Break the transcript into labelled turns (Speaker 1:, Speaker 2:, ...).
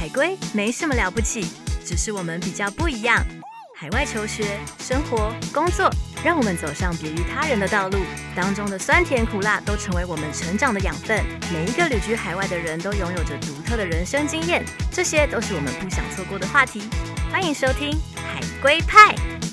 Speaker 1: 海龟没什么了不起只是我们比较不一样海外求学生活工作让我们走上别于他人的道路当中的酸甜苦辣都成为我们成长的养分每一个旅居海外的人都拥有着独特的人生经验这些都是我们不想错过的话题欢迎收听海龟派。